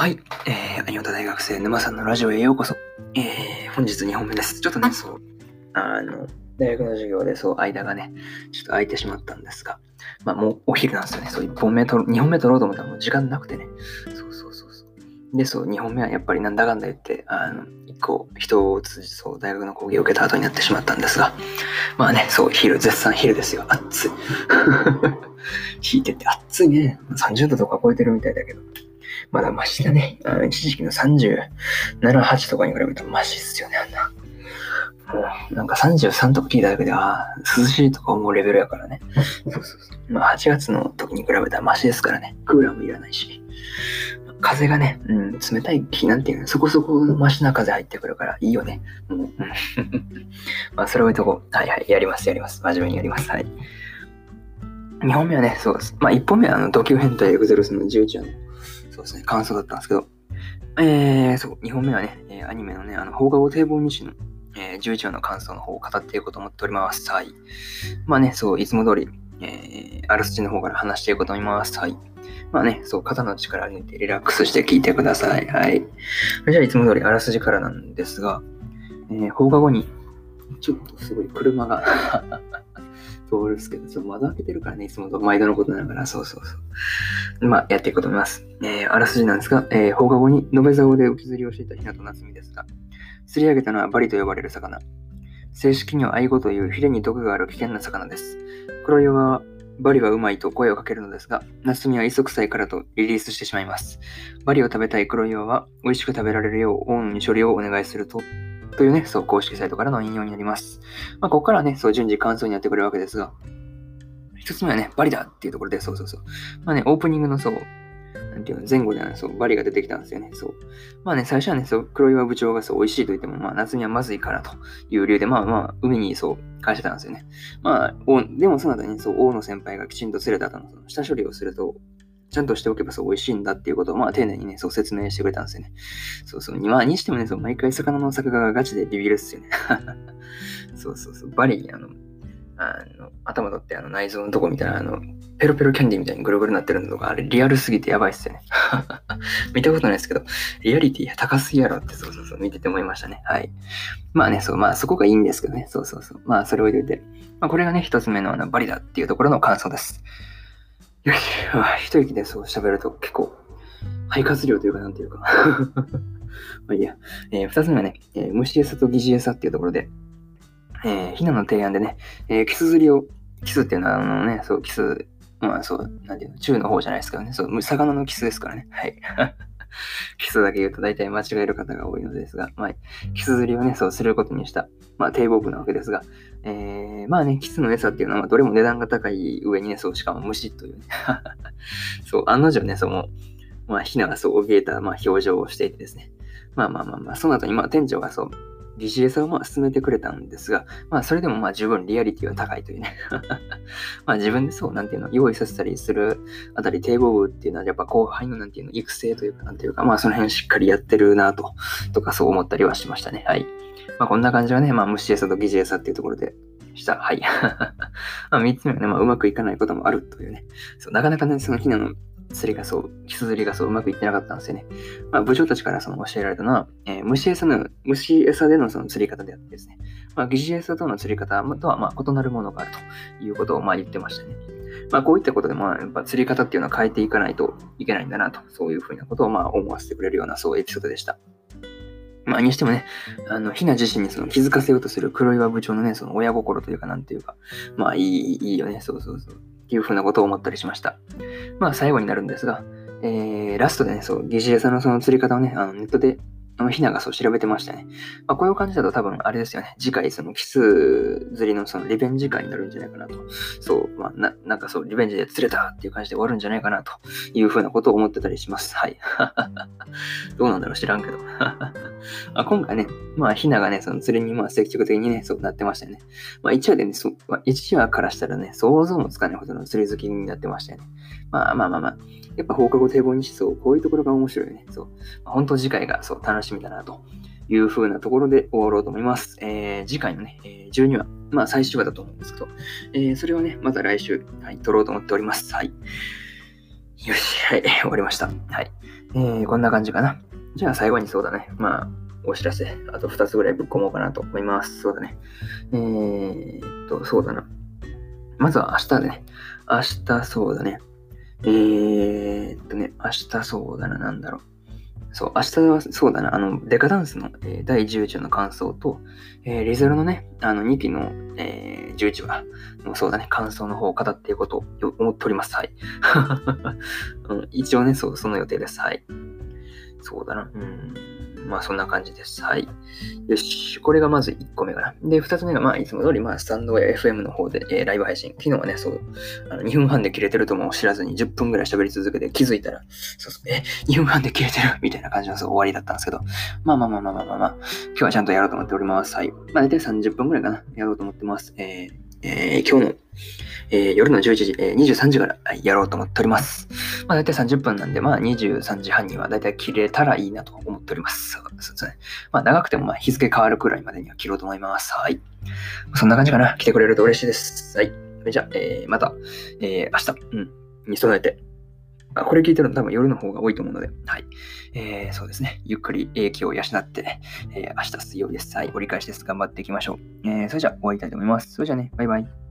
はい。えー、アニオタ大学生沼さんのラジオへようこそ。えー、本日2本目です。ちょっとね、そう、あの、大学の授業でそう、間がね、ちょっと空いてしまったんですが、まあもうお昼なんですよね。そう、1本目と、2本目取ろうと思ったらもう時間なくてね。で、そう、2本目はやっぱりなんだかんだ言って、あの、1個人を通じそう、大学の講義を受けた後になってしまったんですが、まあね、そう、昼、絶賛昼ですよ。暑い。引いてて暑いね。30度とか超えてるみたいだけど。まだマシだね。あの一時期の37、8とかに比べるとマシっすよね、あんな。もう、なんか33とか聞いただけで、ああ、涼しいとか思うレベルやからね。そうそうそう。まあ8月の時に比べたらマシですからね。クーラーもいらないし。風がね、うん、冷たい日なんていうの、そこそこマシな風入ってくるからいいよね。うん、まあ、それ置いとこう。はいはい、やります、やります。真面目にやります。はい。2本目はね、そうです。まあ、1本目はあの、ドキュ編とエグゼロスの11話のそうですね、感想だったんですけど、えー、そう、2本目はね、えー、アニメのね、あの、放課後堤防西の、えー、11話の感想の方を語っていこうと思っております。はい。まあね、そう、いつも通り、えー、あらすじの方から話していこうと思います。はい。まあね、そう、肩の力抜いてリラックスして聞いてください。はい。じゃあ、いつも通りあらすじからなんですが、えー、放課後に、ちょっとすごい車が 通るんですけど、ちょっと窓開けてるからね、いつもと毎度のことながら、そうそうそう。まあ、やっていこうと思います。えー、あらすじなんですが、えー、放課後に延べ竿で浮き釣りをしていた日向夏美ですが、釣り上げたのはバリと呼ばれる魚。正式にはアイゴというヒレに毒がある危険な魚です。黒岩は、バリはうまいと声をかけるのですが、夏美は磯臭いからとリリースしてしまいます。バリを食べたい黒岩は、美味しく食べられるよう、オンに処理をお願いすると、というね、そう、公式サイトからの引用になります。まあ、ここからね、そう、順次感想になってくれるわけですが、一つ目はね、バリだっていうところで、そうそうそう。まあね、オープニングのそう、ていうの、前後でね、そう、バリが出てきたんですよね。そう。まあね、最初はね、そう、黒岩部長がそう、美味しいと言っても、まあ、夏にはまずいからという理由で、まあまあ、海にそう、返してたんですよね。まあ、でもその後に、そう、王の先輩がきちんと連れた後の、その下処理をすると、ちゃんとしておけばそう美味しいんだっていうことを、まあ、丁寧にね、そう説明してくれたんですよね。そうそう。まあ、にしてもね、そう、毎回魚の作画がガチでビビるっすよね。そうそうそう。バリに、あの、あの頭取ってあの内臓のとこみたいな、あの、ペロペロキャンディーみたいにぐるぐるなってるのとか、あれリアルすぎてやばいっすよね。見たことないですけど、リアリティ高すぎやろって、そうそうそう、見てて思いましたね。はい。まあね、そう、まあそこがいいんですけどね。そうそうそう。まあそれを入れて、まあこれがね、一つ目のあのバリだっていうところの感想です。よし、一息でそう喋ると結構、肺活量というか、なんていうか まあいいや。えー、二つ目はね、えー、虫餌と疑似餌っていうところで、えー、ひなの提案でね、えー、キス釣りを、キスっていうのは、あのね、そう、キス、まあそう、なんていうの、中の方じゃないですけどね、そう、魚のキスですからね。はい。キスだけ言うと大体間違える方が多いのですが、まあ、キス釣りをね、そうすることにした、まあ、堤防部なわけですが、えー、まあね、キスの餌っていうのは、どれも値段が高い上にね、そう、しかも虫というね。そう、案の定ね、その、まあ、ひながそう怯えた、まあ、表情をしていてですね。まあまあまあまあ、その後に、まあ、店長がそう、疑似餌をまあ進めてくれたんですが、まあそれでもまあ十分リアリティは高いというね まあ自分でそう、なんていうの、用意させたりするあたり堤防部っていうのはやっぱ後輩のなんていうの、育成というかなんていうか、まあその辺しっかりやってるなと、とかそう思ったりはしましたね。はい。まあこんな感じはね、まあ虫餌と疑似餌っていうところでした。はい。まあ3つ目はね、まあうまくいかないこともあるというね。そうなかなかね、そのひなの釣りがそう、キス釣りがそううまくいってなかったんですよね。まあ、部長たちからその教えられたのは、えー、虫餌の、虫餌でのその釣り方であってですね、まあ、疑似餌との釣り方とはま異なるものがあるということをま言ってましたね。まあ、こういったことで、まあ、やっぱ釣り方っていうのは変えていかないといけないんだなと、そういうふうなことをま思わせてくれるような、そうエピソードでした。まあ、にしてもね、あの、ひな自身にその気づかせようとする黒岩部長のね、その親心というか、なんていうか、まあ、いい、いいよね、そうそうそう。っていうふうなことを思ったりしました。まあ、最後になるんですが、えー、ラストでね、そう、疑似餌のその釣り方をね、あのネットであの、ひながそう調べてましたね。まあ、こういう感じだと多分あれですよね。次回、そのキス釣りのそのリベンジ会になるんじゃないかなと。そう、まあ、な、なんかそう、リベンジで釣れたっていう感じで終わるんじゃないかなというふうなことを思ってたりします。はい。どうなんだろう知らんけど。あ今回ね、まあ、ひながね、その釣りにまあ積極的にね、そうなってましたよね。まあ、1話でね、そまあ、1話からしたらね、想像もつかないほどの釣り好きになってましたよね。まあまあまあまあ、やっぱ放課後堤防にしそう、こういうところが面白いよね。そう。まあ、本当次回がそう楽しみだなという風なところで終わろうと思います。えー、次回のね、え、12話、まあ最終話だと思うんですけど、えー、それはね、また来週、はい、撮ろうと思っております。はい。よし、はい、終わりました。はい。えー、こんな感じかな。じゃあ最後にそうだね。まあ、お知らせ、あと2つぐらいぶっ込もうかなと思います。そうだね。えー、っと、そうだな。まずは明日でね。明日そうだね。えー、っとね、明日そうだな、なんだろう。そう、明日はそうだな、あの、デカダンスの、えー、第10話の感想と、えー、リゼルのね、あの2期の、えー、11話の、そうだね、感想の方を語っていこうと思っております。はい。一応ね、そう、その予定です。はい。そうだな。うん。まあそんな感じです。はい。よし。これがまず1個目かな。で、2つ目が、まあいつも通り、まあスタンド FM の方で、えー、ライブ配信。昨日はね、そう、あの2分半で切れてるとも知らずに10分ぐらい喋り続けて気づいたら、そうそう、え、2分半で切れてる？みたいな感じのそう終わりだったんですけど、まあまあまあまあまあまあ、まあ、今日はちゃんとやろうと思っております。はい。まあ大体30分ぐらいかな。やろうと思ってます。えーえー、今日の、えー、夜の11時、えー、23時からやろうと思っております。まあ、大体30分なんで、まあ、23時半には大体切れたらいいなと思っております。そうですね。まあ、長くても、まあ、日付変わるくらいまでには切ろうと思います。はい。そんな感じかな。来てくれると嬉しいです。はい。じゃあ、えー、また、えー、明日、うん、に備えて、あこれ聞いてるの多分夜の方が多いと思うので、はい。えー、そうですね。ゆっくり影響を養って、えー、明日水曜日です。はい。折り返しです。頑張っていきましょう。えー、それじゃあ終わりたいと思います。それじゃあね、バイバイ。